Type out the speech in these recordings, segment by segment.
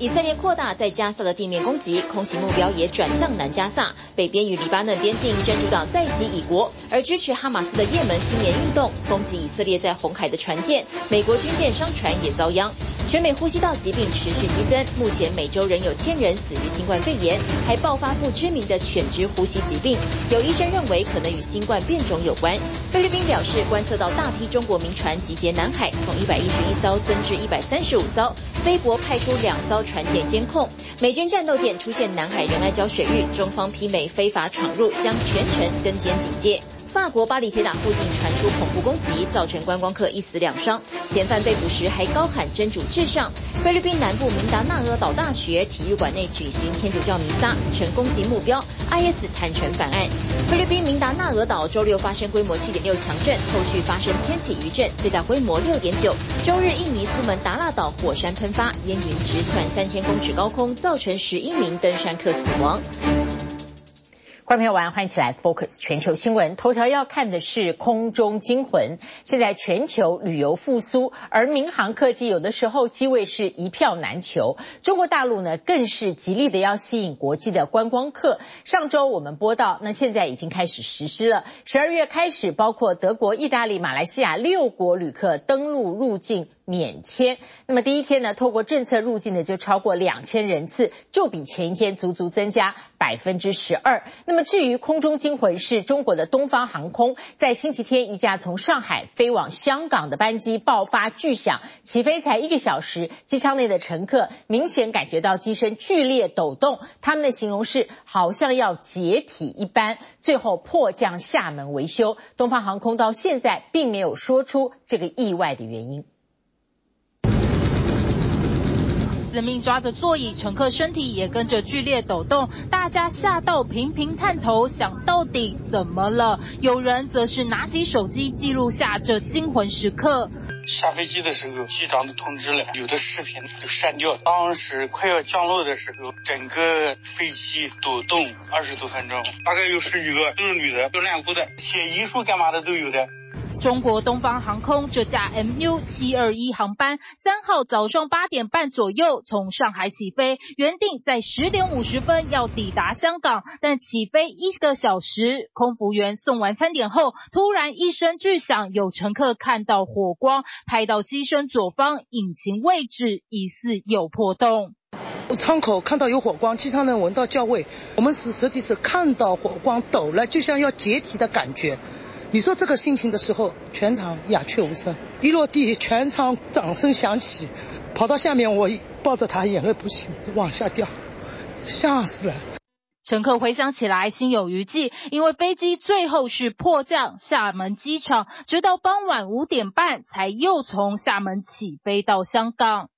以色列扩大在加萨的地面攻击，空袭目标也转向南加萨，北边与黎巴嫩边境真主党再袭以国，而支持哈马斯的也门青年运动攻击以色列在红海的船舰，美国军舰商船也遭殃。全美呼吸道疾病持续激增，目前每周仍有千人死于新冠肺炎，还爆发不知名的犬只呼吸疾病，有医生认为可能与新冠变种有关。菲律宾表示观测到大批中国民船集结南海，从一百一十一艘增至一百三十五艘，菲国派出两艘船舰监控。美军战斗舰出现南海仁爱礁水域，中方批美非法闯入，将全程跟监警戒。法国巴黎铁塔附近传出恐怖攻击，造成观光客一死两伤。嫌犯被捕时还高喊“真主至上”。菲律宾南部明达纳尔岛大学体育馆内举行天主教弥撒，成攻击目标。IS 坦诚反案。菲律宾明达纳俄岛周六发生规模七点六强震，后续发生千起余震，最大规模六点九。周日印尼苏门答腊岛火山喷发，烟云直窜三千公尺高空，造成十一名登山客死亡。观众朋友晚上欢迎起来 Focus 全球新闻，头条要看的是空中惊魂。现在全球旅游复苏，而民航客机有的时候机位是一票难求。中国大陆呢，更是极力的要吸引国际的观光客。上周我们播到，那现在已经开始实施了。十二月开始，包括德国、意大利、马来西亚六国旅客登陆入境免签。那么第一天呢，透过政策入境的就超过两千人次，就比前一天足足增加百分之十二。那么至于空中惊魂是中国的东方航空，在星期天一架从上海飞往香港的班机爆发巨响，起飞才一个小时，机舱内的乘客明显感觉到机身剧烈抖动，他们的形容是好像要解体一般，最后迫降厦门维修。东方航空到现在并没有说出这个意外的原因。死命抓着座椅，乘客身体也跟着剧烈抖动，大家吓到频频探头，想到底怎么了？有人则是拿起手机记录下这惊魂时刻。下飞机的时候，机长都通知了，有的视频都删掉。当时快要降落的时候，整个飞机抖动二十多分钟，大概有十几个，都是女的，都练过的，写遗书干嘛的都有的。中国东方航空这架 MU 七二一航班，三号早上八点半左右从上海起飞，原定在十点五十分要抵达香港，但起飞一个小时，空服员送完餐点后，突然一声巨响，有乘客看到火光，拍到机身左方引擎位置疑似有破洞。窗口看到有火光，机舱能闻到焦味，我们是实际是看到火光抖了，就像要解体的感觉。你说这个心情的时候，全场鸦雀无声。一落地，全场掌声响起，跑到下面，我抱着他，眼泪不行往下掉，吓死了。乘客回想起来，心有余悸，因为飞机最后是迫降厦门机场，直到傍晚五点半才又从厦门起飞到香港。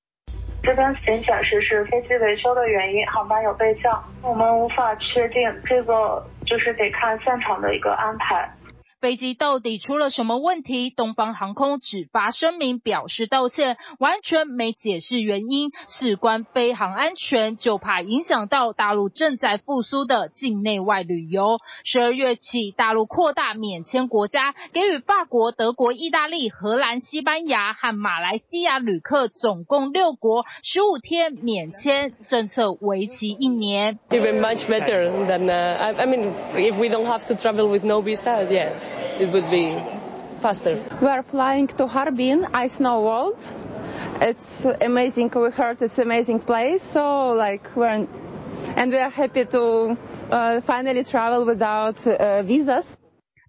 这边仅显示是飞机维修的原因，航班有备降，我们无法确定这个，就是得看现场的一个安排。飞机到底出了什么问题？东方航空只发声明表示道歉，完全没解释原因。事关飞航安全，就怕影响到大陆正在复苏的境内外旅游。十二月起，大陆扩大免签国家，给予法国、德国、意大利、荷兰、西班牙和马来西亚旅客总共六国十五天免签政策，为期一年。Even much better than, uh, I mean, if we don't have to travel with no visa, yeah. It would be faster. We are flying to Harbin, Ice Snow World. It's amazing. We heard it's amazing place. So like we're, and we are happy to uh, finally travel without uh, visas.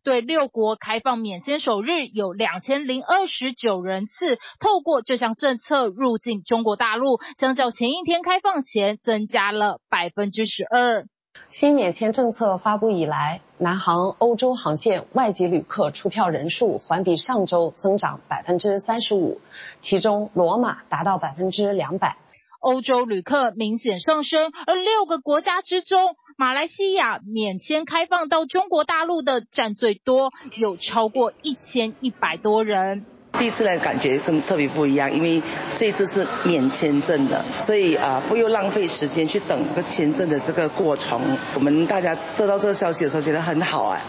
对六国开放免签首日，有两千零二十九人次透过这项政策入境中国大陆，相较前一天开放前增加了百分之十二。 新免签政策发布以来，南航欧洲航线外籍旅客出票人数环比上周增长百分之三十五，其中罗马达到百分之两百。欧洲旅客明显上升，而六个国家之中，马来西亚免签开放到中国大陆的占最多，有超过一千一百多人。第一次来感觉跟特别不一样，因为这次是免签证的，所以啊不用浪费时间去等这个签证的这个过程。我们大家得到这个消息的时候觉得很好啊。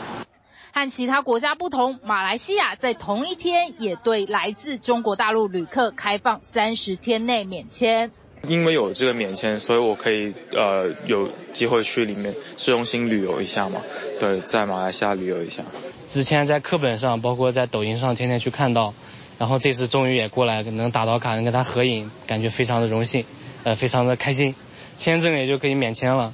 和其他国家不同，马来西亚在同一天也对来自中国大陆旅客开放三十天内免签。因为有这个免签，所以我可以呃有机会去里面市中心旅游一下嘛。对，在马来西亚旅游一下。之前在课本上，包括在抖音上，天天去看到，然后这次终于也过来能打到卡，能跟他合影，感觉非常的荣幸，呃，非常的开心，签证也就可以免签了。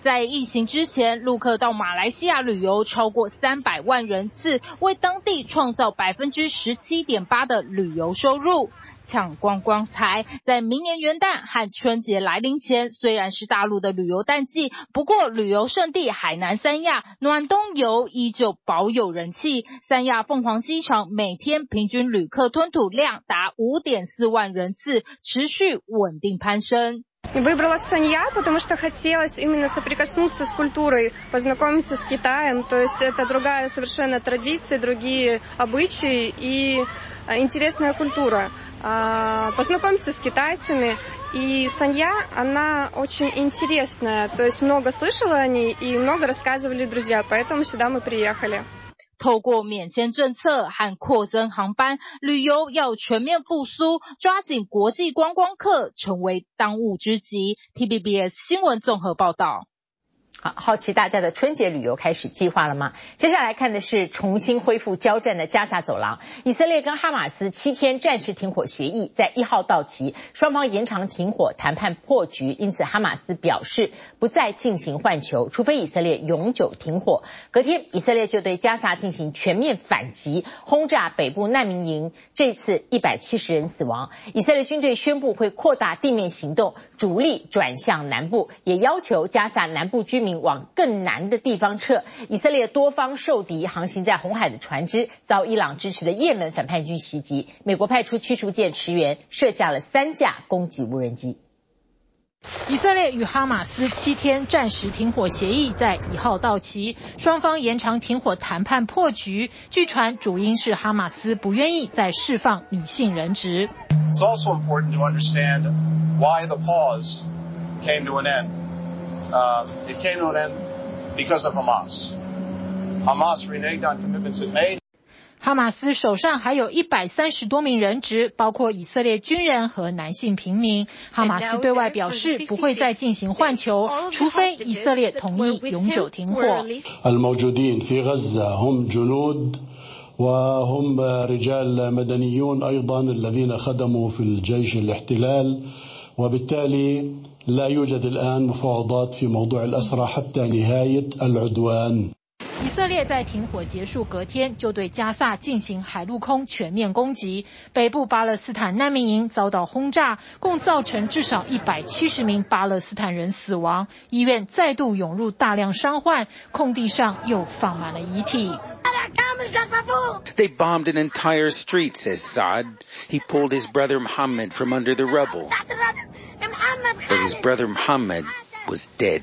在疫情之前，陆客到马来西亚旅游超过三百万人次，为当地创造百分之十七点八的旅游收入。抢光光财，在明年元旦和春节来临前，虽然是大陆的旅游淡季，不过旅游胜地海南三亚暖冬游依旧保有人气。三亚凤凰机场每天平均旅客吞吐量达五点四万人次，持续稳定攀升。Выбрала Санья, потому что хотелось именно соприкоснуться с культурой, познакомиться с Китаем. То есть это другая совершенно традиция, другие обычаи и интересная культура. Познакомиться с китайцами. И Санья, она очень интересная. То есть много слышала о ней и много рассказывали друзья. Поэтому сюда мы приехали. 透过免签政策和扩增航班，旅游要全面复苏，抓紧国际观光客成为当务之急。T B B S 新闻综合报道。好，好奇大家的春节旅游开始计划了吗？接下来看的是重新恢复交战的加萨走廊。以色列跟哈马斯七天暂时停火协议在一号到期，双方延长停火谈判破局，因此哈马斯表示不再进行换球，除非以色列永久停火。隔天，以色列就对加萨进行全面反击，轰炸北部难民营，这次一百七十人死亡。以色列军队宣布会扩大地面行动，主力转向南部，也要求加萨南部居民。往更南的地方撤。以色列多方受敌，航行在红海的船只遭伊朗支持的也门反叛军袭击。美国派出驱逐舰驰援，射下了三架攻击无人机。以色列与哈马斯七天暂时停火协议在一号到期，双方延长停火谈判破局。据传主因是哈马斯不愿意再释放女性人质。It's also important to understand why the pause came to an end. It came to an end because of Hamas. Hamas reneged on commitments it made. 哈马斯手上还有一百三十多名人质，包括以色列军人和男性平民。哈马斯对外表示不会再进行换球，除非以色列同意永久停火。以色列在停火结束隔天就对加萨进行海陆空全面攻击，北部巴勒斯坦难民营遭到轰炸，共造成至少一百七十名巴勒斯坦人死亡，医院再度涌入大量伤患，空地上又放满了遗体。They bombed an entire street, says Saad. He pulled his brother Muhammad from under the rubble. But his brother Muhammad was dead.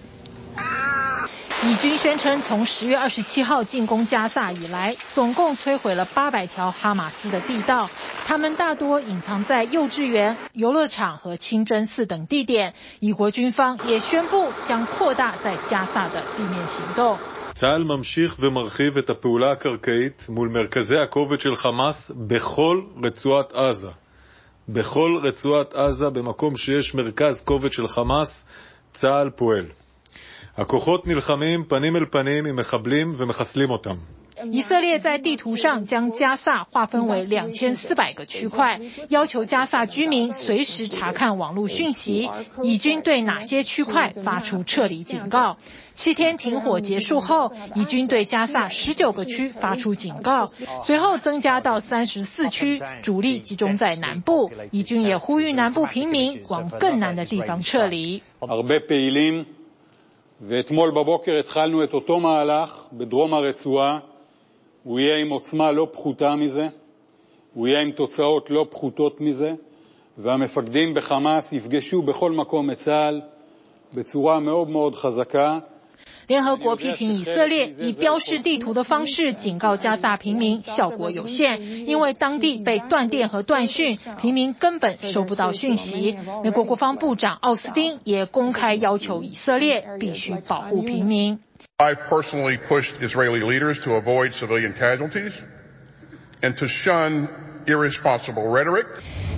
以军宣称，从十月二十七号进攻加萨以来，总共摧毁了八百条哈马斯的地道，他们大多隐藏在幼稚园、游乐场和清真寺等地点。以国军方也宣布将扩大在加萨的地面行动。צה"ל ממשיך ומרחיב את הפעולה הקרקעית מול מרכזי הכובד של חמאס בכל רצועת עזה. בכל רצועת עזה, במקום שיש מרכז כובד של חמאס, צה"ל פועל. הכוחות נלחמים פנים אל פנים עם מחבלים ומחסלים אותם. 以色列在地图上将加萨划分为两千四百个区块，要求加萨居民随时查看网络讯息。以军对哪些区块发出撤离警告？七天停火结束后，以军对加萨十九个区发出警告，随后增加到三十四区，主力集中在南部。以军也呼吁南部平民往更南的地方撤离。联合国批评以色列以标示地图的方式警告加萨平民，效果有限，因为当地被断电和断讯，平民根本收不到讯息。美国国防部长奥斯汀也公开要求以色列必须保护平民。I personally pushed Israeli leaders to avoid civilian casualties and to shun irresponsible rhetoric.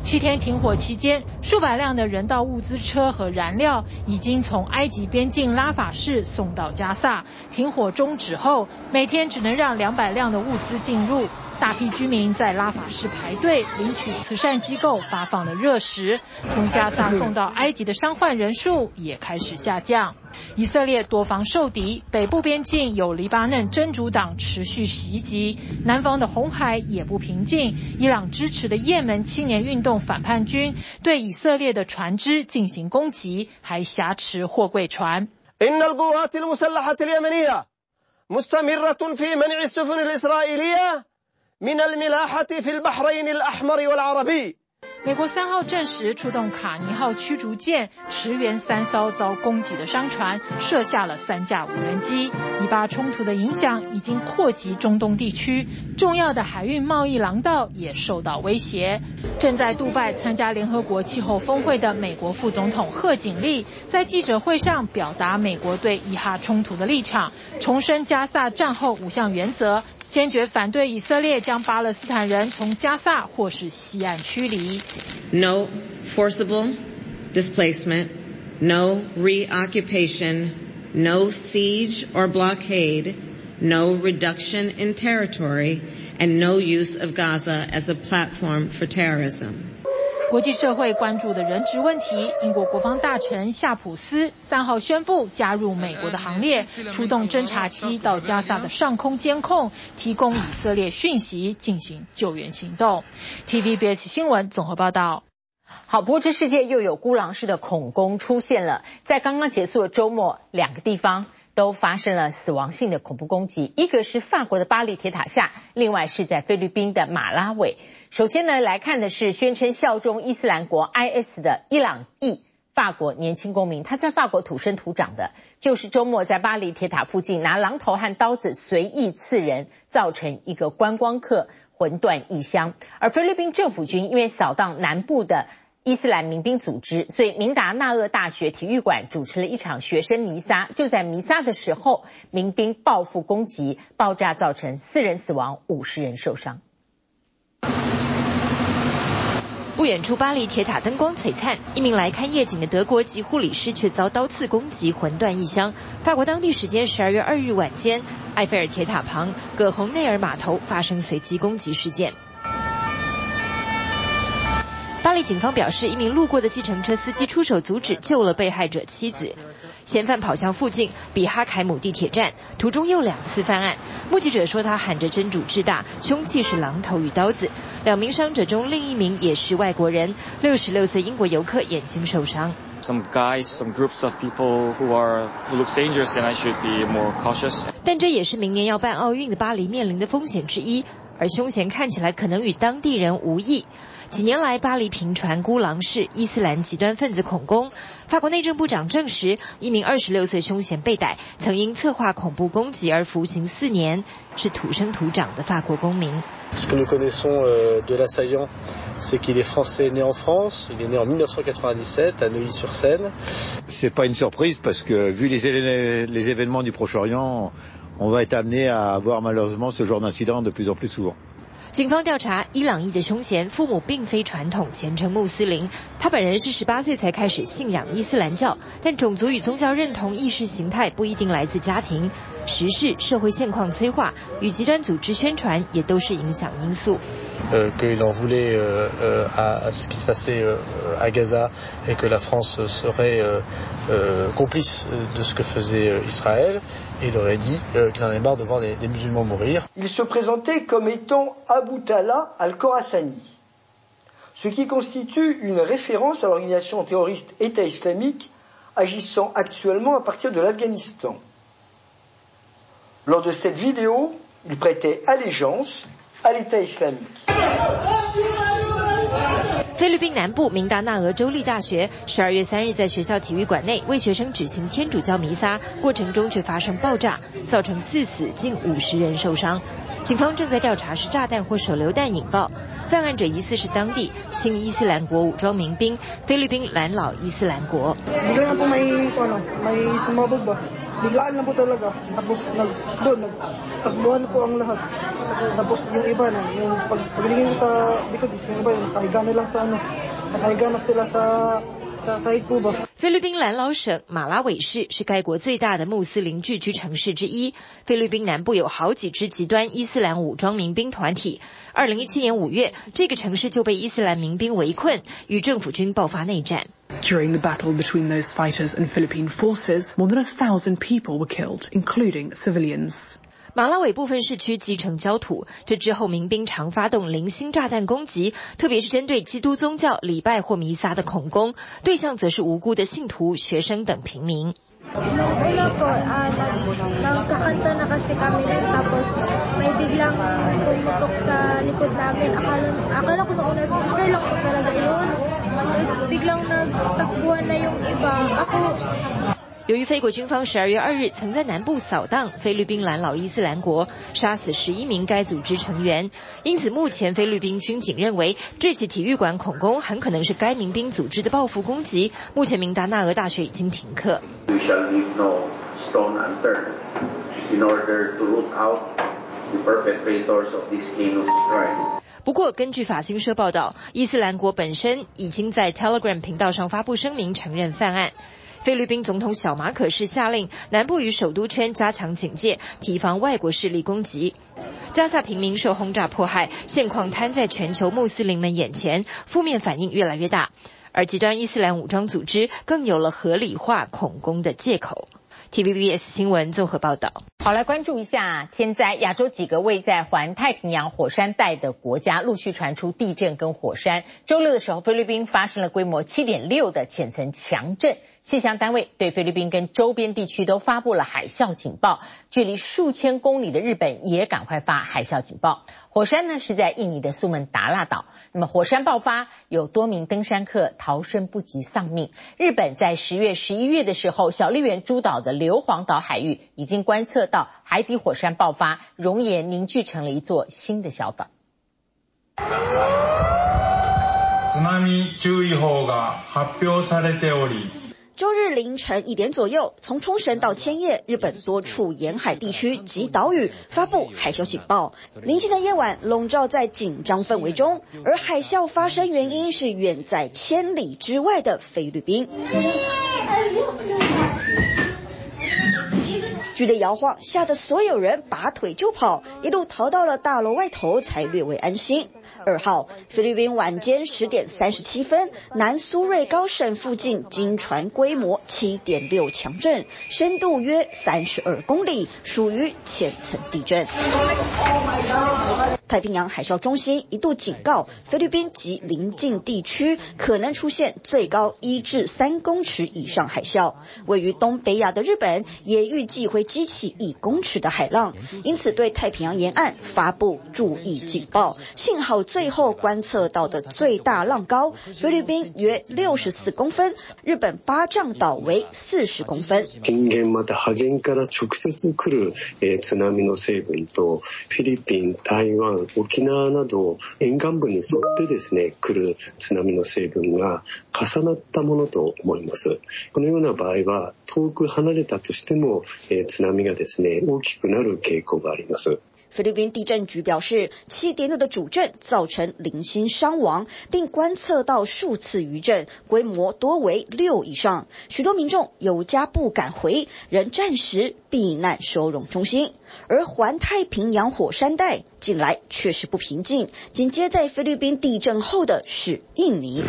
七天停火期间，数百辆的人道物资车和燃料已经从埃及边境拉法市送到加萨。停火终止后，每天只能让两百辆的物资进入。大批居民在拉法市排队领取慈善机构发放的热食。从加萨送到埃及的伤患人数也开始下降。以色列多方受敌，北部边境有黎巴嫩真主党持续袭击，南方的红海也不平静。伊朗支持的也门青年运动反叛军对以色列的船只进行攻击，还挟持货柜船。美国三号证实出动卡尼号驱逐舰驰援三艘遭攻击的商船，射下了三架无人机。以巴冲突的影响已经扩及中东地区，重要的海运贸易廊道也受到威胁。正在杜拜参加联合国气候峰会的美国副总统贺锦丽在记者会上表达美国对以哈冲突的立场，重申加萨战后五项原则。坚决反对以色列将巴勒斯坦人从加萨或是西岸驱离。No forcible displacement, no reoccupation, no siege or blockade, no reduction in territory, and no use of Gaza as a platform for terrorism. 国际社会关注的人质问题，英国国防大臣夏普斯三号宣布加入美国的行列，出动侦察机到加萨的上空监控，提供以色列讯息，进行救援行动。TVBS 新闻综合报道。好，不过这世界又有孤狼式的恐攻出现了，在刚刚结束的周末，两个地方都发生了死亡性的恐怖攻击，一个是法国的巴黎铁塔下，另外是在菲律宾的马拉维。首先呢，来看的是宣称效忠伊斯兰国 IS 的伊朗裔法国年轻公民，他在法国土生土长的，就是周末在巴黎铁塔附近拿榔头和刀子随意刺人，造成一个观光客魂断异乡。而菲律宾政府军因为扫荡南部的伊斯兰民兵组织，所以明达纳厄大学体育馆主持了一场学生弥撒。就在弥撒的时候，民兵报复攻击，爆炸造成四人死亡，五十人受伤。不远处，巴黎铁塔灯光璀璨，一名来看夜景的德国籍护理师却遭刀刺攻击，魂断异乡。法国当地时间十二月二日晚间，埃菲尔铁塔旁葛洪内尔码头发生随机攻击事件。巴黎警方表示，一名路过的计程车司机出手阻止，救了被害者妻子。嫌犯跑向附近比哈凯姆地铁站，途中又两次犯案。目击者说，他喊着“真主至大”，凶器是榔头与刀子。两名伤者中，另一名也是外国人，六十六岁英国游客眼睛受伤。Some guys, some groups of people who are who looks dangerous, I should be more cautious. 但这也是明年要办奥运的巴黎面临的风险之一，而凶嫌看起来可能与当地人无异。几年来，巴黎频传孤狼式伊斯兰极端分子恐攻。法国内政部长证实，一名二十六岁凶嫌被逮，曾因策划恐怖攻击而服刑四年，是土生土长的法国公民。Ce que nous connaissons de l'assaillant, c'est qu'il est français né en France. Il est né en 1997 à Neuilly-sur-Seine. C'est pas une surprise parce que vu les les événements du Proche-Orient, on va être amené à avoir malheureusement ce genre d'incident de plus en plus souvent. 警方调查伊朗裔的凶嫌，父母并非传统虔诚穆斯林，他本人是十八岁才开始信仰伊斯兰教，但种族与宗教认同意识形态不一定来自家庭，时事、社会现况催化与极端组织宣传也都是影响因素。呃，qu'il en voulait euh à ce qui se passait à Gaza et que la France serait euh complice de ce que faisait Israël. Il aurait dit qu'il en avait marre de voir des musulmans mourir. Il se présentait comme étant Abu Talha al-Khorasani, ce qui constitue une référence à l'organisation terroriste État islamique agissant actuellement à partir de l'Afghanistan. Lors de cette vidéo, il prêtait allégeance à l'État islamique. 菲律宾南部明达纳俄州立大学十二月三日在学校体育馆内为学生举行天主教弥撒，过程中却发生爆炸，造成四死，近五十人受伤。警方正在调查是炸弹或手榴弹引爆，犯案者疑似是当地新伊斯兰国武装民兵——菲律宾蓝老伊斯兰国。Biglaan lang po talaga. Tapos nag, doon, nagtakbuhan po ang lahat. Tapos yung iba na, yung pag, paglingin ko sa likod, yung iba, nakahiga na lang sa ano, nakahiga na sila sa 菲律宾兰老省马拉韦市是该国最大的穆斯林聚居城市之一。菲律宾南部有好几支极端伊斯兰武装民兵团体。二零一七年五月，这个城市就被伊斯兰民兵围困，与政府军爆发内战。During the battle between those fighters and Philippine forces, more than a thousand people were killed, including civilians. 马拉韦部分市区积成焦土，这之后民兵常发动零星炸弹攻击，特别是针对基督宗教礼拜或弥撒的恐攻，对象则是无辜的信徒、学生等平民。Nung una po, uh, nagkakanta na kasi kami nun, tapos may biglang pumutok sa likod namin. Akala, akala ko nung una, speaker lang po talaga yun. Tapos biglang nagtakbuhan na yung iba. Ako, 由于菲国军方十二月二日曾在南部扫荡菲律宾蓝老伊斯兰国，杀死十一名该组织成员，因此目前菲律宾军警认为这起体育馆恐攻很可能是该民兵组织的报复攻击。目前明达纳俄大学已经停课。不过，根据法新社报道，伊斯兰国本身已经在 Telegram 频道上发布声明承认犯案。菲律宾总统小马可是下令南部与首都圈加强警戒，提防外国势力攻击。加萨平民受轰炸迫害，现况摊在全球穆斯林们眼前，负面反应越来越大，而极端伊斯兰武装组织更有了合理化恐攻的借口。TVBS 新闻综合报道。好，来关注一下天灾。亚洲几个位在环太平洋火山带的国家陆续传出地震跟火山。周六的时候，菲律宾发生了规模七点六的浅层强震。气象单位对菲律宾跟周边地区都发布了海啸警报，距离数千公里的日本也赶快发海啸警报。火山呢是在印尼的苏门答腊岛，那么火山爆发，有多名登山客逃生不及丧命。日本在十月、十一月的时候，小笠原诸岛的硫磺岛海域已经观测到海底火山爆发，熔岩凝聚成了一座新的小岛。津波注意报が発表されており。 周日凌晨一点左右，从冲绳到千叶，日本多处沿海地区及岛屿发布海啸警报。宁静的夜晚笼罩在紧张氛围中，而海啸发生原因是远在千里之外的菲律宾。剧烈摇晃，吓得所有人拔腿就跑，一路逃到了大楼外头，才略微安心。二号，菲律宾晚间十点三十七分，南苏瑞高省附近经传规模七点六强震，深度约三十二公里，属于浅层地震。太平洋海啸中心一度警告，菲律宾及邻近地区可能出现最高一至三公尺以上海啸。位于东北亚的日本也预计会激起一公尺的海浪，因此对太平洋沿岸发布注意警报。幸好。最后观测到的最大浪高，菲律宾约六十四公分，日本八丈岛为四十公分。震源また波源から直接来る津波の成分とフィリピン、台湾、 沖縄など沿岸部に沿ってですね来る津波の成分が重なったものと思います。このような場合は遠く離れたとしても津波がですね大きくなる傾向があります。菲律宾地震局表示，七点六的主震造成零星伤亡，并观测到数次余震，规模多为六以上。许多民众有家不敢回，仍暂时避难收容中心。而环太平洋火山带近来确实不平静，紧接在菲律宾地震后的是印尼。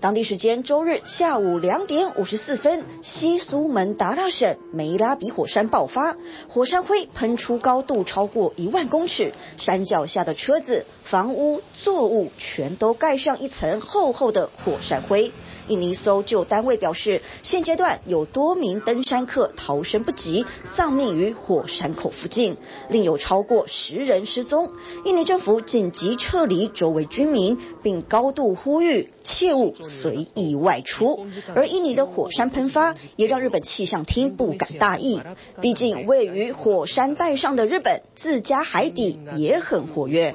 当地时间周日下午两点五十四分，西苏门答腊省梅拉比火山爆发，火山灰喷出高度超过一万公尺，山脚下的车子、房屋、作物全都盖上一层厚厚的火山灰。印尼搜救单位表示，现阶段有多名登山客逃生不及，丧命于火山口附近，另有超过十人失踪。印尼政府紧急撤离周围居民，并高度呼吁切勿随意外出。而印尼的火山喷发也让日本气象厅不敢大意，毕竟位于火山带上的日本，自家海底也很活跃。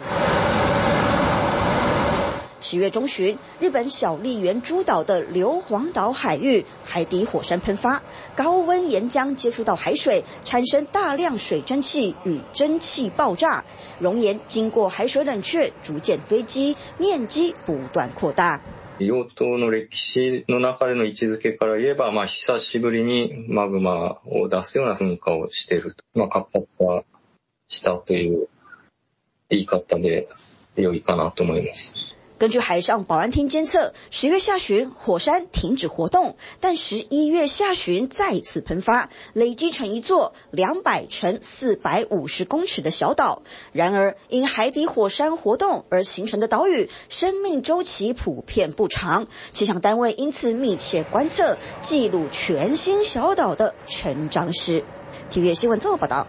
十 十月中旬，日本小笠原诸岛的硫磺岛海域海底火山喷发，高温岩浆接触到海水，产生大量水蒸气与蒸汽爆炸，熔岩经过海水冷却，逐渐堆积，面积不断扩大。硫岛の历史の中での位置づけから言えば、まあ久しぶりにマグマを出すような喷火をしている。まあ活発化したという言い方で良いかなと思います。 根据海上保安厅监测，十月下旬火山停止活动，但十一月下旬再次喷发，累积成一座两百乘四百五十公尺的小岛。然而，因海底火山活动而形成的岛屿，生命周期普遍不长。气象单位因此密切观测，记录全新小岛的成长史。TVB 新闻综合报道。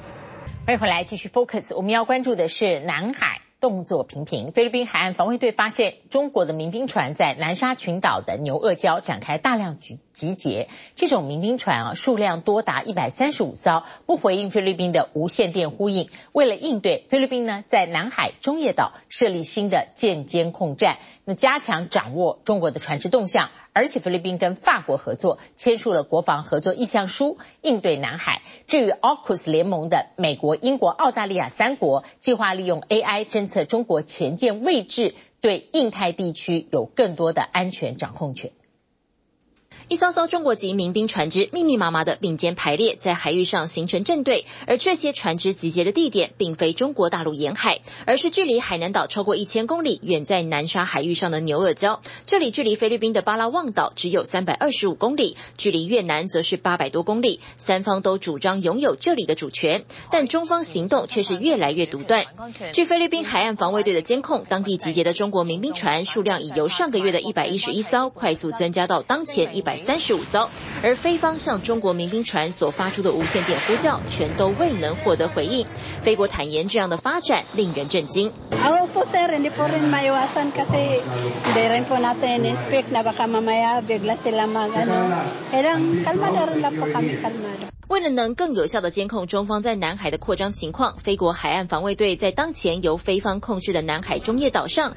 欢迎回来，继续 Focus。我们要关注的是南海。动作频频，菲律宾海岸防卫队发现中国的民兵船在南沙群岛的牛轭礁展开大量集集结。这种民兵船啊，数量多达一百三十五艘，不回应菲律宾的无线电呼应。为了应对，菲律宾呢在南海中业岛设立新的舰监控站，那加强掌握中国的船只动向。而且菲律宾跟法国合作签署了国防合作意向书，应对南海。至于 AUKUS 联盟的美国、英国、澳大利亚三国，计划利用 AI 侦测中国前舰位置，对印太地区有更多的安全掌控权。一艘艘中国籍民兵船只密密麻麻的并肩排列在海域上形成阵队，而这些船只集结的地点并非中国大陆沿海，而是距离海南岛超过一千公里、远在南沙海域上的牛轭礁。这里距离菲律宾的巴拉望岛只有三百二十五公里，距离越南则是八百多公里。三方都主张拥有这里的主权，但中方行动却是越来越独断。据菲律宾海岸防卫队的监控，当地集结的中国民兵船数量已由上个月的一百一十一艘快速增加到当前一百。三十五艘，而菲方向中国民兵船所发出的无线电呼叫，全都未能获得回应。菲国坦言，这样的发展令人震惊。为了能更有效地监控中方在南海的扩张情况，菲国海岸防卫队在当前由菲方控制的南海中业岛上。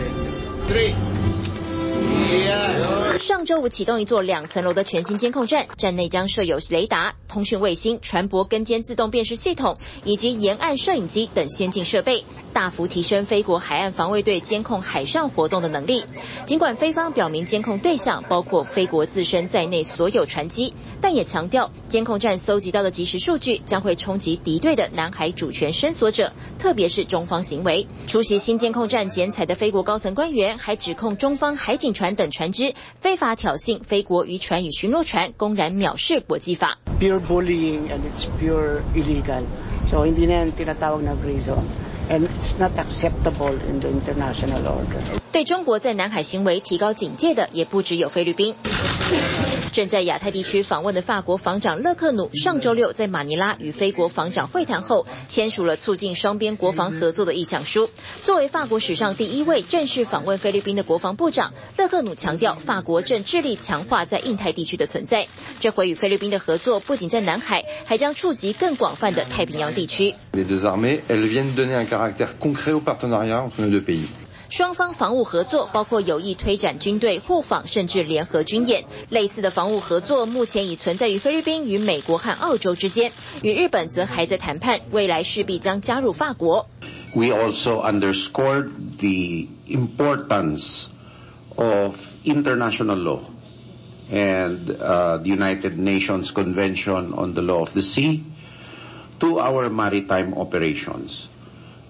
上周五启动一座两层楼的全新监控站，站内将设有雷达、通讯卫星、船舶跟监自动辨识系统以及沿岸摄影机等先进设备，大幅提升菲国海岸防卫队监控海上活动的能力。尽管菲方表明监控对象包括菲国自身在内所有船机，但也强调监控站搜集到的即时数据将会冲击敌对的南海主权伸索者，特别是中方行为。出席新监控站剪彩的菲国高层官员还指控中方海警船等船只法挑衅非国渔船与巡逻船，公然藐视国际法。Pure bullying and it's pure illegal. So hindi na yan tinatawag na gray zone. And it's not acceptable in the international order. 对中国在南海行为提高警戒的也不只有菲律宾。正在亚太地区访问的法国防长勒克努上周六在马尼拉与菲国防长会谈后，签署了促进双边国防合作的意向书。作为法国史上第一位正式访问菲律宾的国防部长，勒克努强调，法国正致力强化在印太地区的存在。这回与菲律宾的合作不仅在南海，还将触及更广泛的太平洋地区。双方防务合作包括有意推展军队互访，甚至联合军演。类似的防务合作目前已存在于菲律宾与美国和澳洲之间，与日本则还在谈判，未来势必将加入法国。We also underscored the importance of international law and the United Nations Convention on the Law of the Sea to our maritime operations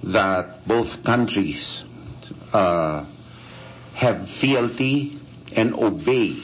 that both countries Uh, have fealty and obey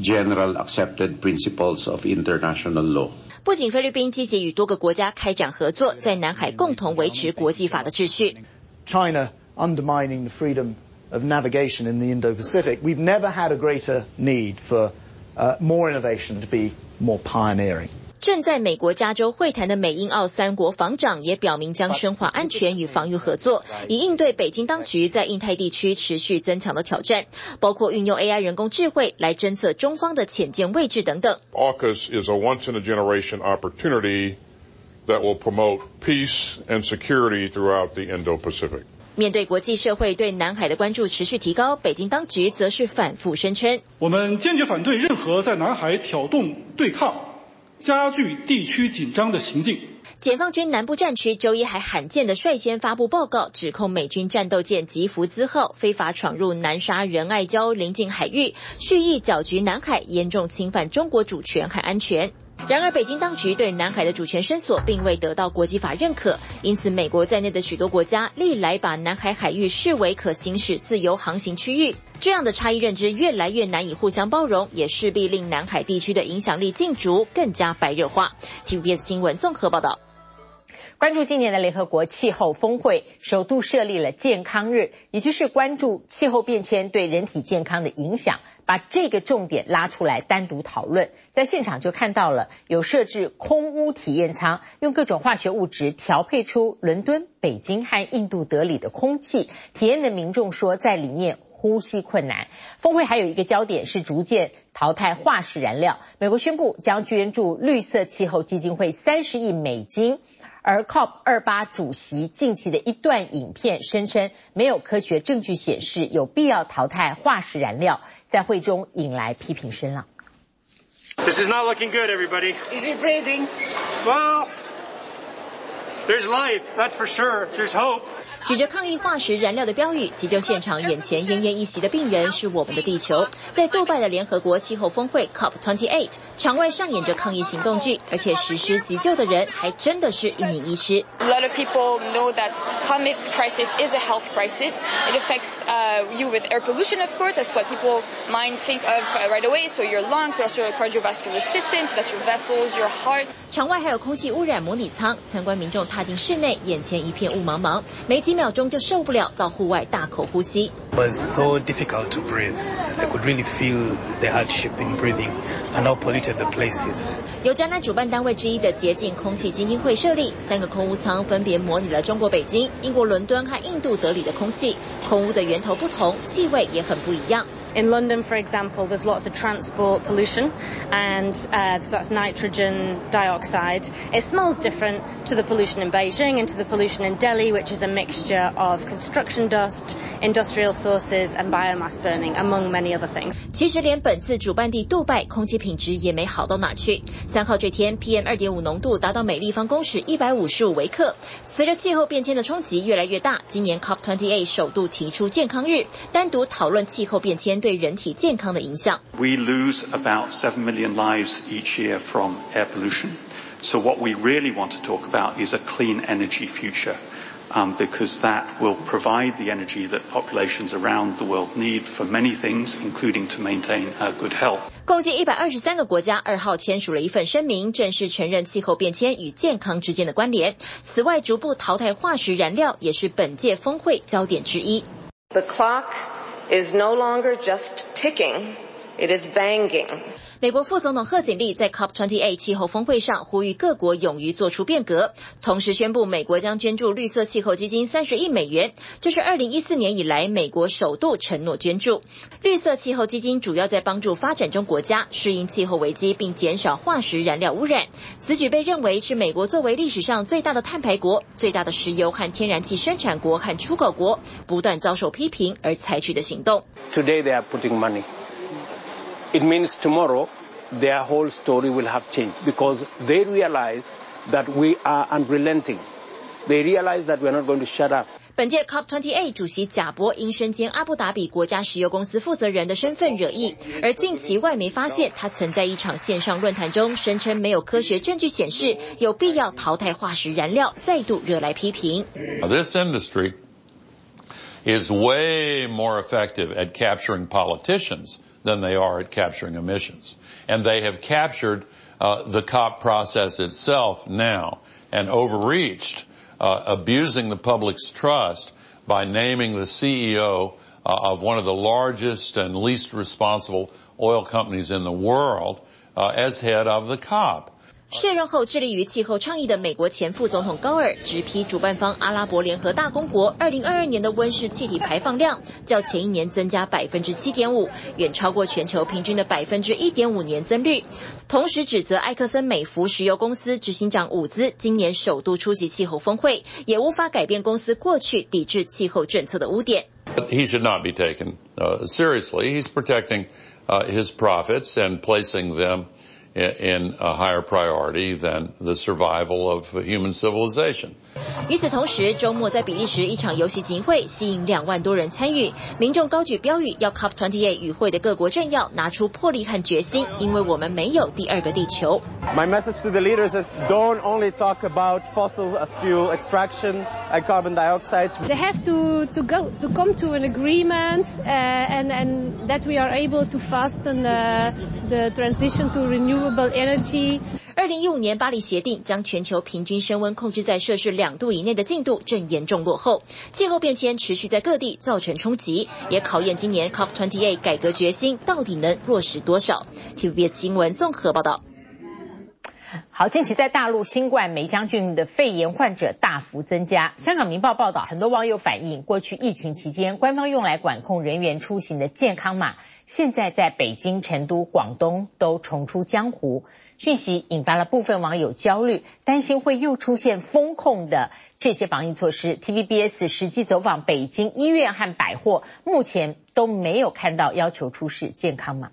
general accepted principles of international law. 不仅菲律宾积极与多个国家开展合作，在南海共同维持国际法的秩序。China undermining the freedom of navigation in the Indo-Pacific. We've never had a greater need for uh, more innovation to be more pioneering. 正在美国加州会谈的美英澳三国防长也表明将深化安全与防御合作，以应对北京当局在印太地区持续增强的挑战，包括运用 AI 人工智慧来侦测中方的潜舰位置等等。AUKUS is a once in a generation opportunity that will promote peace and security throughout the Indo-Pacific. 面对国际社会对南海的关注持续提高，北京当局则是反复声称：我们坚决反对任何在南海挑动对抗、加剧地区紧张的行径。解放军南部战区周一还罕见的率先发布报告，指控美军战斗舰吉福兹号非法闯入南沙仁爱礁临近海域，蓄意搅局南海，严重侵犯中国主权和安全。然而，北京当局对南海的主权伸索并未得到国际法认可，因此美国在内的许多国家历来把南海海域视为可行使自由航行区域。这样的差异认知越来越难以互相包容，也势必令南海地区的影响力竞逐更加白热化。TVBS 新闻综合报道。关注今年的联合国气候峰会，首度设立了健康日，也就是关注气候变迁对人体健康的影响，把这个重点拉出来单独讨论。在现场就看到了有设置空污体验舱，用各种化学物质调配出伦敦、北京和印度德里的空气，体验的民众说在里面呼吸困难。峰会还有一个焦点是逐渐淘汰化石燃料，美国宣布将捐助绿色气候基金会三十亿美金。而 COP 二八主席近期的一段影片声称，没有科学证据显示有必要淘汰化石燃料，在会中引来批评声浪。This is not looking good, everybody. Is he breathing? Well, there's life, that's for sure. There's hope. 举着抗议化石燃料的标语，急救现场眼前奄奄一息的病人是我们的地球。在杜拜的联合国气候峰会 COP28，场外上演着抗议行动剧，而且实施急救的人还真的是一名医师。A lot of people know that climate crisis is a health crisis. It affects you with air pollution, of course. That's what people might think of right away. So your lungs, but also your cardiovascular system, so that's your vessels, your heart. 场外还有空气污染模拟舱，参观民众踏进室内，眼前一片雾茫茫，没几秒钟就受不了，到户外大口呼吸。Was so difficult to breathe. I could really feel the hardship in breathing and how polluted the place is. 由展览主办单位之一的洁净空气基金会设立，三个空污舱分别模拟了中国北京、英国伦敦和印度德里的空气。空污的源头不同，气味也很不一样。In London, for example, there's lots of transport pollution, and uh, so that's nitrogen dioxide. It smells different to the pollution in Beijing and to the pollution in Delhi, which is a mixture of construction dust, industrial sources, and biomass burning, among many other things. 其实连本次主办地杜拜空气品质也没好到哪去。三号这天，PM 二点五浓度达到每立方公尺一百五十五微克。随着气候变迁的冲击越来越大，今年 COP28 首度提出健康日，单独讨论气候变迁。 对人体健康的影响。We lose about seven million lives each year from air pollution. So what we really want to talk about is a clean energy future, um, because that will provide the energy that populations around the world need for many things, including to maintain uh, good health. 共计一百二十三个国家二号签署了一份声明，正式承认气候变迁与健康之间的关联。此外，逐步淘汰化石燃料也是本届峰会焦点之一。The clock is no longer just ticking, it is banging. 美国副总统贺锦丽在 COP28 气候峰会上呼吁各国勇于做出变革，同时宣布美国将捐助绿色气候基金三十亿美元，这是二零一四年以来美国首度承诺捐助。绿色气候基金主要在帮助发展中国家适应气候危机，并减少化石燃料污染。此举被认为是美国作为历史上最大的碳排国、最大的石油和天然气生产国和出口国，不断遭受批评而采取的行动。Today they are putting money. It means tomorrow their whole story will have changed because they realize that we are unrelenting. They realize that we are not going to shut up. 本届 COP28 主席贾伯因身兼阿布达比国家石油公司负责人的身份惹议，而近期外媒发现他曾在一场线上论坛中声称没有科学证据显示有必要淘汰化石燃料，再度惹来批评。This industry is way more effective at capturing politicians. than they are at capturing emissions. And they have captured uh, the COP process itself now and overreached, uh, abusing the public's trust by naming the CEO uh, of one of the largest and least responsible oil companies in the world as head of the COP. 卸任后致力于气候倡议的美国前副总统高尔直批主办方阿拉伯联合大公国，二零二二年的温室气体排放量较前一年增加百分之七点五，远超过全球平均的百分之一点五年增率。同时指责埃克森美孚石油公司执行长伍兹今年首度出席气候峰会，也无法改变公司过去抵制气候政策的污点。He should not be taken seriously. He's protecting his profits and placing them in a higher priority than the survival of human civilization. 与此同时，周末在比利时一场游行集会吸引两万多人参与，民众高举标语，要 COP28 与会的各国政要拿出魄力和决心，因为我们没有第二个地球。My message to the leaders is don't only talk about fossil fuel extraction and carbon dioxide. They have to to go to come to an agreement, uh, and and that we are able to fasten the the transition to renew. 二零一五年巴黎协定将全球平均升温控制在摄氏两度以内的进度正严重落后，气候变迁持续在各地造成冲击，也考验今年 COP28 改革决心到底能落实多少。TVBS 新闻综合报道。好，近期在大陆新冠梅将军的肺炎患者大幅增加。香港明报报道，很多网友反映，过去疫情期间官方用来管控人员出行的健康码。现在在北京、成都、广东都重出江湖，讯息引发了部分网友焦虑，担心会又出现封控的这些防疫措施。TVBS 实际走访北京医院和百货，目前都没有看到要求出示健康码。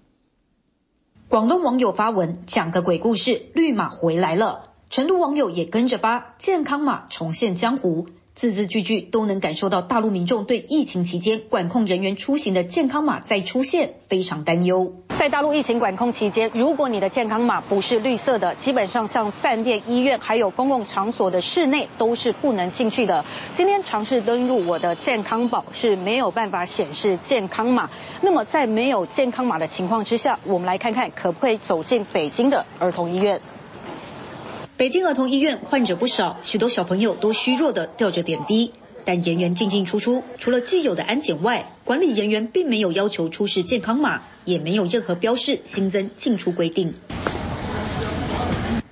广东网友发文讲个鬼故事，绿码回来了。成都网友也跟着发，健康码重现江湖。字字句句都能感受到大陆民众对疫情期间管控人员出行的健康码再出现非常担忧。在大陆疫情管控期间，如果你的健康码不是绿色的，基本上像饭店、医院还有公共场所的室内都是不能进去的。今天尝试登录我的健康宝是没有办法显示健康码。那么在没有健康码的情况之下，我们来看看可不可以走进北京的儿童医院。北京儿童医院患者不少，许多小朋友都虚弱的吊着点滴，但人员进进出出，除了既有的安检外，管理人员并没有要求出示健康码，也没有任何标示新增进出规定。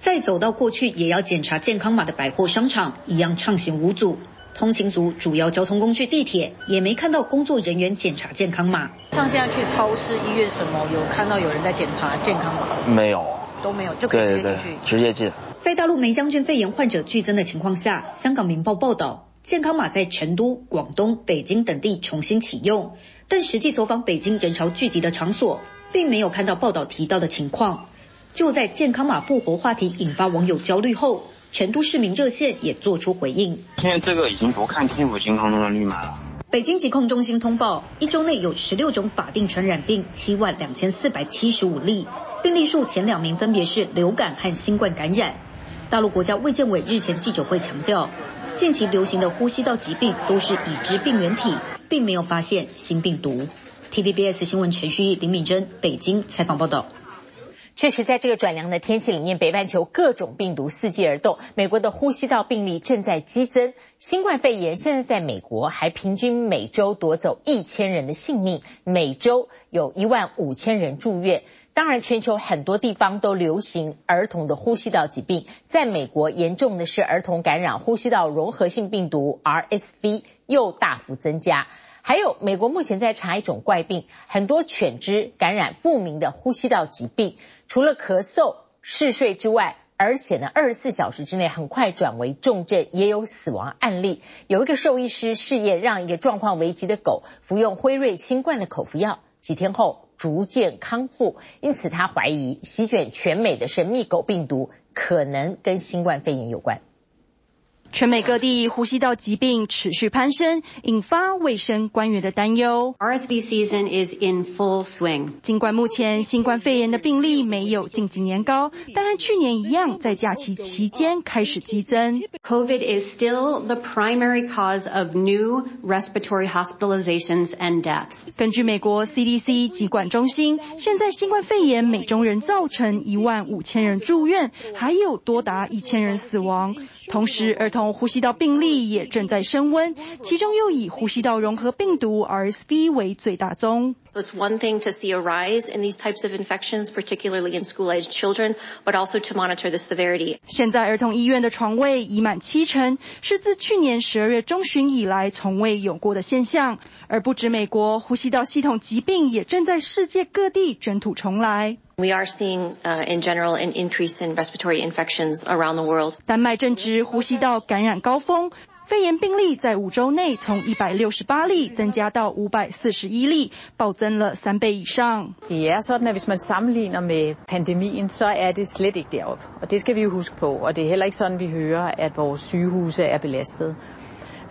再走到过去也要检查健康码的百货商场，一样畅行无阻。通勤族主要交通工具地铁，也没看到工作人员检查健康码。像现在去超市、医院什么，有看到有人在检查健康码？没有，都没有，就可以直接进去，直接进。在大陆梅将军肺炎患者剧增的情况下，香港明报报道，健康码在成都、广东、北京等地重新启用，但实际走访北京人潮聚集的场所，并没有看到报道提到的情况。就在健康码复活话题引发网友焦虑后，成都市民热线也做出回应。现在这个已经不看天府健康的绿码了。北京疾控中心通报，一周内有十六种法定传染病，七万两千四百七十五例，病例数前两名分别是流感和新冠感染。大陆国家卫健委日前记者会强调，近期流行的呼吸道疾病都是已知病原体，并没有发现新病毒。TVBS 新闻陈旭毅、林敏珍北京采访报道。确实，在这个转凉的天气里面，北半球各种病毒伺机而动，美国的呼吸道病例正在激增，新冠肺炎现在在美国还平均每周夺走一千人的性命，每周有一万五千人住院。当然，全球很多地方都流行儿童的呼吸道疾病。在美国，严重的是儿童感染呼吸道融合性病毒 RSV 又大幅增加。还有，美国目前在查一种怪病，很多犬只感染不明的呼吸道疾病，除了咳嗽、嗜睡之外，而且呢，二十四小时之内很快转为重症，也有死亡案例。有一个兽医师试验让一个状况危急的狗服用辉瑞新冠的口服药，几天后，逐渐康复，因此他怀疑席卷全美的神秘狗病毒可能跟新冠肺炎有关。全美各地呼吸道疾病持续攀升，引发卫生官员的担忧。RSV season is in full swing。尽管目前新冠肺炎的病例没有近几年高，但和去年一样，在假期期间开始激增。COVID is still the primary cause of new respiratory hospitalizations and deaths。根据美国 CDC 疾管中心，现在新冠肺炎每周人造成一万五千人住院，还有多达一千人死亡。同时，儿童呼吸道病例也正在升温，其中又以呼吸道融合病毒 RSV 为最大宗。It's one thing to see a rise in these types of infections, particularly in school-aged children, but also to monitor the severity. 现在儿童医院的床位已满七成，是自去年十二月中旬以来从未有过的现象。而不止美国，呼吸道系统疾病也正在世界各地卷土重来。We are seeing, uh, in general, an increase in respiratory infections around the world. 丹麦正值呼吸道感染高峰。 肺炎病例在五周内从一百六十八例增加到五百四十一例，暴增了三倍以上。Det er sådan, at hvis man sammenligner med pandemien, så er det slet ikke deroppe. Og det skal vi jo huske på. Og det er heller ikke sådan, vi hører, at vores sygehuse er belastet.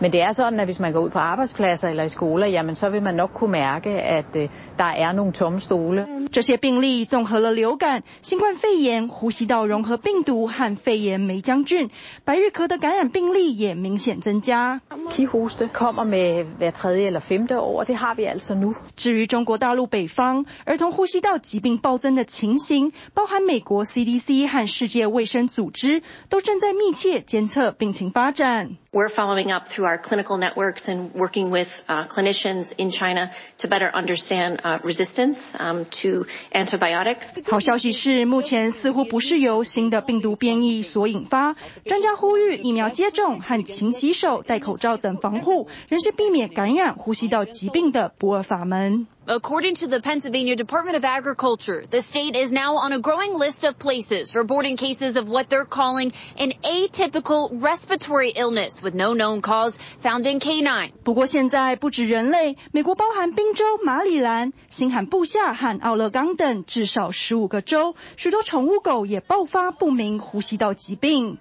Men det er sådan, at hvis man går ud på arbejdspladser eller i skoler, jamen så vil man nok kunne mærke, at der er nogle tomme stole. 这些病例综合了流感、新冠肺炎、呼吸道融合病毒和肺炎霉浆菌，百日咳的感染病例也明显增加。Kihhoste kommer med hver tredje eller femte år, det har vi altså nu. 至于中国大陆北方儿童呼吸道疾病暴增的情形，包含美国 CDC 和世界卫生组织都正在密切监测病情发展。We're following up through our clinical networks and working with uh, clinicians in China to better understand uh, resistance um, to antibiotics. 好消息是，目前似乎不是由新的病毒变异所引发。专家呼吁疫苗接种和勤洗手、戴口罩等防护，仍是避免感染呼吸道疾病的不二法门。According to the Pennsylvania Department of Agriculture, the state is now on a growing list of places reporting cases of what they're calling an atypical respiratory illness with no known cause found in canine. 不过现在不止人类，美国包含宾州、马里兰、新罕布夏和奥勒冈等至少十五个州，许多宠物狗也爆发不明呼吸道疾病。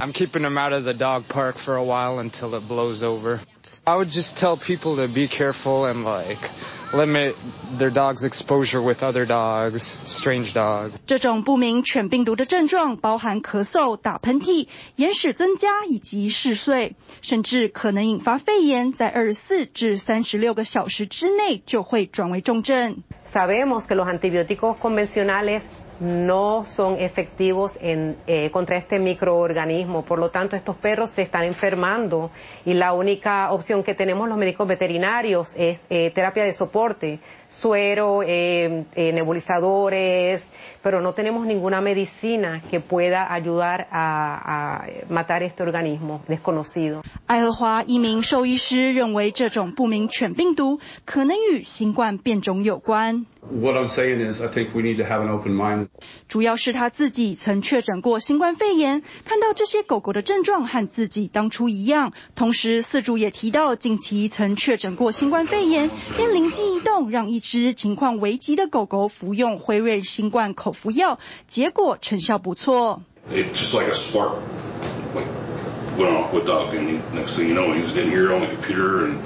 I'm keeping them out of the dog park for a while until it blows over. I would just tell people to be careful and like limit their dog's exposure with other dogs, strange dogs. 这种不明犬病毒的症状包含咳嗽、打喷嚏、眼屎增加以及嗜睡，甚至可能引发肺炎，在二十四至三十六个小时之内就会转为重症。 Sabemos que los antibióticos convencionales no son efectivos en, eh, contra este microorganismo. Por lo tanto, estos perros se están enfermando y la única opción que tenemos los médicos veterinarios es eh, terapia de soporte, suero, eh, nebulizadores, pero no tenemos ninguna medicina que pueda ayudar a, a matar este organismo desconocido. 爱荷华一名兽医师认为，这种不明犬病毒可能与新冠变种有关。 What I'm saying is, I think we need to have an open mind. 主要是他自己曾确诊过新冠肺炎，看到这些狗狗的症状和自己当初一样。同时，饲主也提到近期曾确诊过新冠肺炎，便灵机一动，让一只情况危急的狗狗服用辉瑞新冠口服药，结果成效不错。It's just like a spark, like went off with Doug, and he, next thing you know, he's in here on the computer, and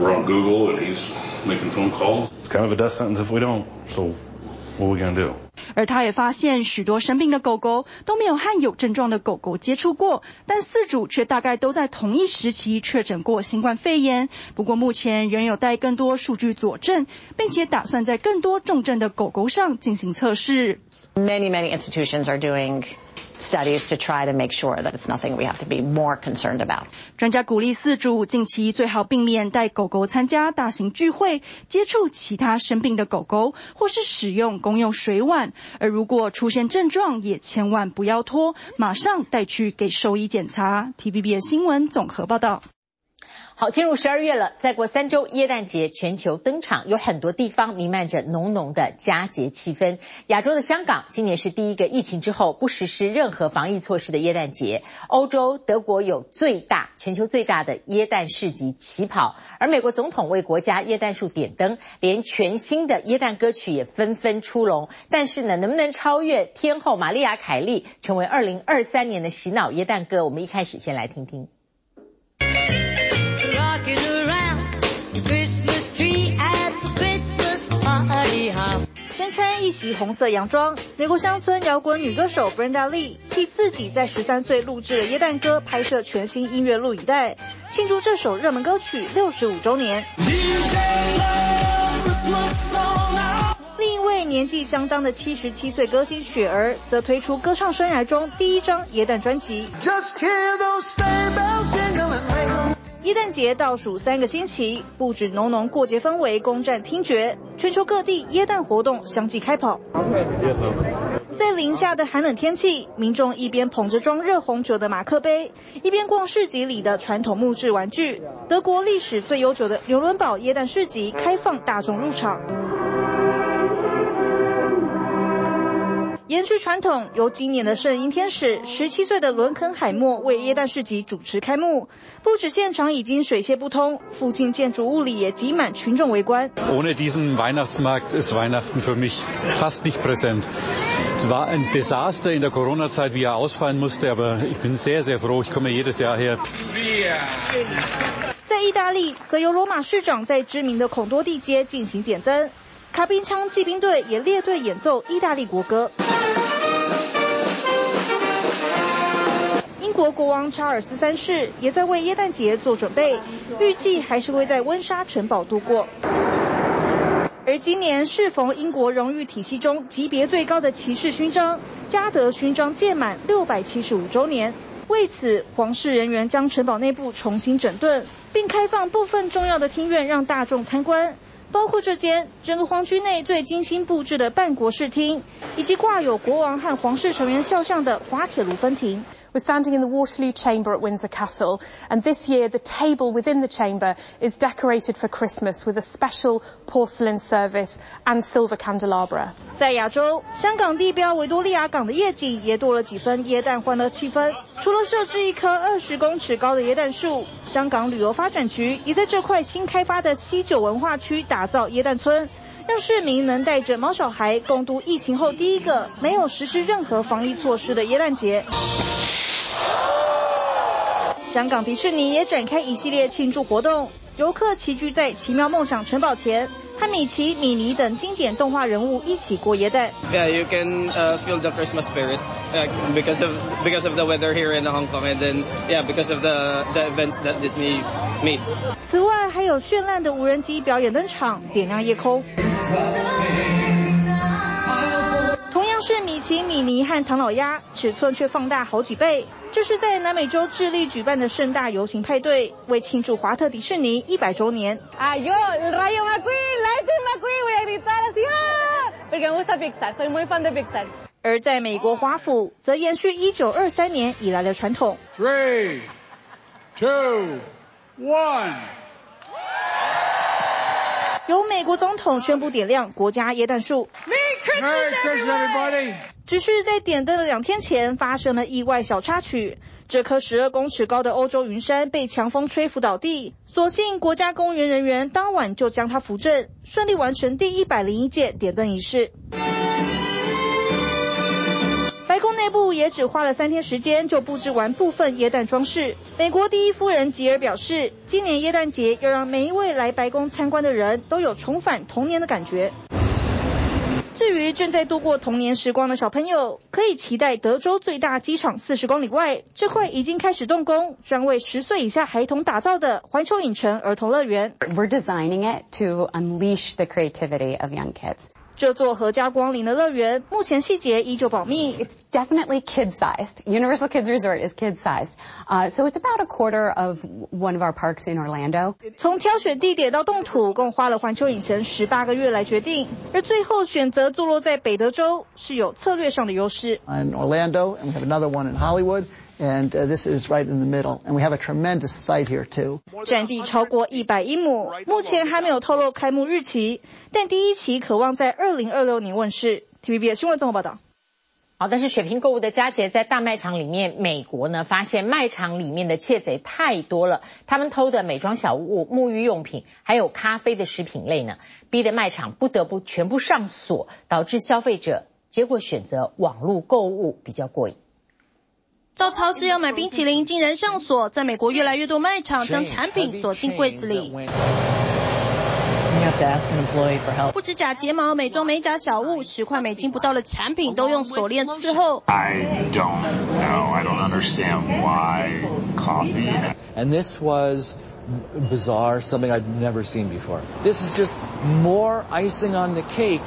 we're on Google, and he's making phone calls. It's kind of a death sentence if we don't. So what we going to do? 而他也发现许多生病的狗狗都没有和有症状的狗狗接触过，但四主却大概都在同一时期确诊过新冠肺炎。不过目前仍有待更多数据佐证，并且打算在更多重症的狗狗上进行测试。Many, many institutions are doing studies to try to make sure that it's nothing we have to be more concerned about. 专家鼓励饲主近期最好避免带狗狗参加大型聚会、接触其他生病的狗狗，或是使用公用水碗。而如果出现症状，也千万不要拖，马上带去给兽医检查。TVB 新闻综合报道。好，进入十二月了，再过三周，耶诞节全球登场，有很多地方弥漫着浓浓的佳节气氛。亚洲的香港，今年是第一个疫情之后不实施任何防疫措施的耶诞节。欧洲德国有最大、全球最大的耶诞市集起跑，而美国总统为国家耶诞树点灯，连全新的耶诞歌曲也纷纷出笼。但是呢，能不能超越天后玛丽亚凯莉，成为二零二三年的洗脑耶诞歌？我们一开始先来听听。穿一袭红色洋装，美国乡村摇滚女歌手 Brenda Lee 替自己在十三岁录制了耶诞歌，拍摄全新音乐录影带，庆祝这首热门歌曲六十五周年。另一位年纪相当的七十七岁歌星雪儿，则推出歌唱生涯中第一张耶诞专辑。耶诞节倒数三个星期，不止浓浓过节氛围，攻占听觉，全球各地耶诞活动相继开跑。在零下的寒冷天气，民众一边捧着装热红酒的马克杯，一边逛市集里的传统木质玩具。德国历史最悠久的纽伦堡耶诞市集开放大众入场。延续传统，由今年的圣婴天使十七岁的伦肯海默为耶诞市集主持开幕。不止现场已经水泄不通，附近建筑物里也挤满群众围观。Ohne diesen Weihnachtsmarkt ist Weihnachten für mich fast nicht präsent. Es war ein Desaster in der Corona-Zeit, wie er ausfallen musste, aber ich bin sehr, sehr froh. Ich komme jedes Jahr her. 在意大利，则由罗马市长在知名的孔多地街进行点灯。卡宾枪骑兵队也列队演奏意大利国歌。英国国王查尔斯三世也在为耶诞节做准备，预计还是会在温莎城堡度过。而今年适逢英国荣誉体系中级别最高的骑士勋章——嘉德勋章届满六百七十五周年，为此，皇室人员将城堡内部重新整顿，并开放部分重要的厅院让大众参观。包括这间整个皇居内最精心布置的办国事厅，以及挂有国王和皇室成员肖像的滑铁卢分庭。We're standing in the Waterloo Chamber at Windsor Castle, and this year the table within the chamber is decorated for Christmas with a special porcelain service and silver candelabra. 在亚洲，香港地标维多利亚港的夜景也多了几分椰蛋欢乐气氛。除了设置一棵二十公尺高的椰蛋树，香港旅游发展局也在这块新开发的西九文化区打造椰蛋村，让市民能带着毛小孩共度疫情后第一个没有实施任何防疫措施的耶诞节。香港迪士尼也展开一系列庆祝活动，游客齐聚在奇妙梦想城堡前，和米奇、米妮等经典动画人物一起过耶诞。Yeah, you can feel the Christmas spirit because of because of the weather here in Hong Kong, and then yeah, because of the the events that Disney made. 此外，还有绚烂的无人机表演登场点亮夜空。同样是米奇米妮和唐老鸭尺寸却放大好几倍这是在南美洲智利举办的盛大游行派对为庆祝华特迪士尼一百周年。而在美国华府则延续一九二三年以来的传统。Three two one. 由美国总统宣布点亮国家耶诞树。只是在点灯的两天前发生了意外小插曲，这棵十二公尺高的欧洲云杉被强风吹拂倒地，所幸国家公园人员当晚就将它扶正，顺利完成第一百零一届点灯仪式。内部也只花了三天时间就布置完部分耶诞装饰。美国第一夫人吉尔表示，今年耶诞节要让每一位来白宫参观的人都有重返童年的感觉。至于正在度过童年时光的小朋友，可以期待德州最大机场四十公里外这块已经开始动工，专为十岁以下孩童打造的环球影城儿童乐园。We're designing it to unleash the creativity of young kids. 这座合家光临的乐园，目前细节依旧保密。It's definitely kid-sized. Universal Kids Resort is kid-sized. Uh, so it's about a quarter of one of our parks in Orlando. 从挑选地点到动土，共花了环球影城十八个月来决定，而最后选择坐落在北德州，是有策略上的优势。In Orlando, and we have another one in Hollywood. And this is right in the middle, and we have a tremendous site here too. 占地超过一百英亩，目前还没有透露开幕日期，但第一期渴望在二零二六年问世。TVBS 新闻综合报道。好，但是血拼购物的佳节在大卖场里面，美国呢发现卖场里面的窃贼太多了，他们偷的美妆小物、沐浴用品，还有咖啡的食品类呢，逼得卖场不得不全部上锁，导致消费者结果选择网络购物比较过瘾。到超市要买冰淇淋，竟然上锁。在美国，越来越多卖场将产品锁进柜子里。不止假睫毛、美妆美甲小物，十块美金不到的产品都用锁链伺候。I don't know. I don't understand why coffee. And this was bizarre, something I'd never seen before. This is just more icing on the cake,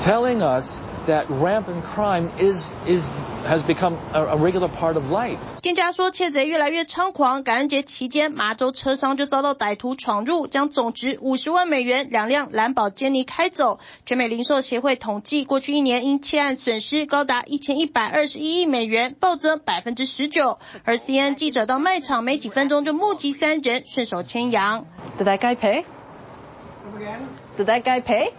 telling us that rampant crime is is has become a, a regular part of life. 店家说窃贼越来越猖狂，感恩节期间，麻州车商就遭到歹徒闯入，将总值五十万美元两辆蓝宝坚尼开走。全美零售协会统计，过去一年因窃案损失高达一千一百二十一亿美元，暴增百分之十九。而 CNN 记者到卖场没几分钟就目击三人顺手牵羊。Did that guy pay? Did that guy pay?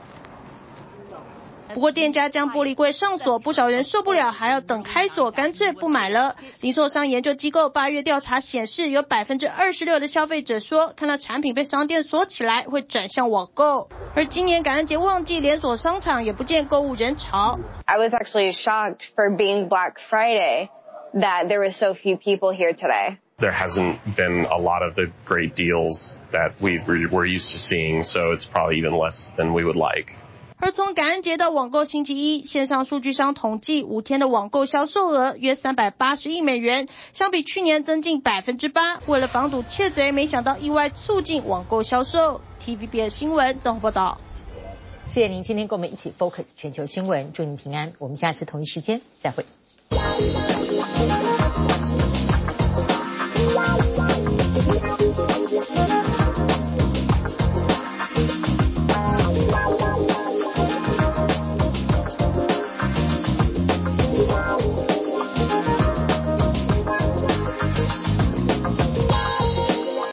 不过店家将玻璃柜上锁，不少人受不了，还要等开锁，干脆不买了。零售商研究机构八月调查显示，有百分之二十六的消费者说，看到产品被商店锁起来，会转向网购。而今年感恩节旺季，连锁商场也不见购物人潮。I was actually shocked for being Black Friday that there was so few people here today. There hasn't been a lot of the great deals that we were used to seeing, so it's probably even less than we would like. 而从感恩节到网购星期一，线上数据商统计，五天的网购销售额约三百八十亿美元，相比去年增近百分之八。为了防堵窃贼，没想到意外促进网购销售。TVBS 新闻综合报道。谢谢您今天跟我们一起 focus 全球新闻，祝您平安。我们下次同一时间再会。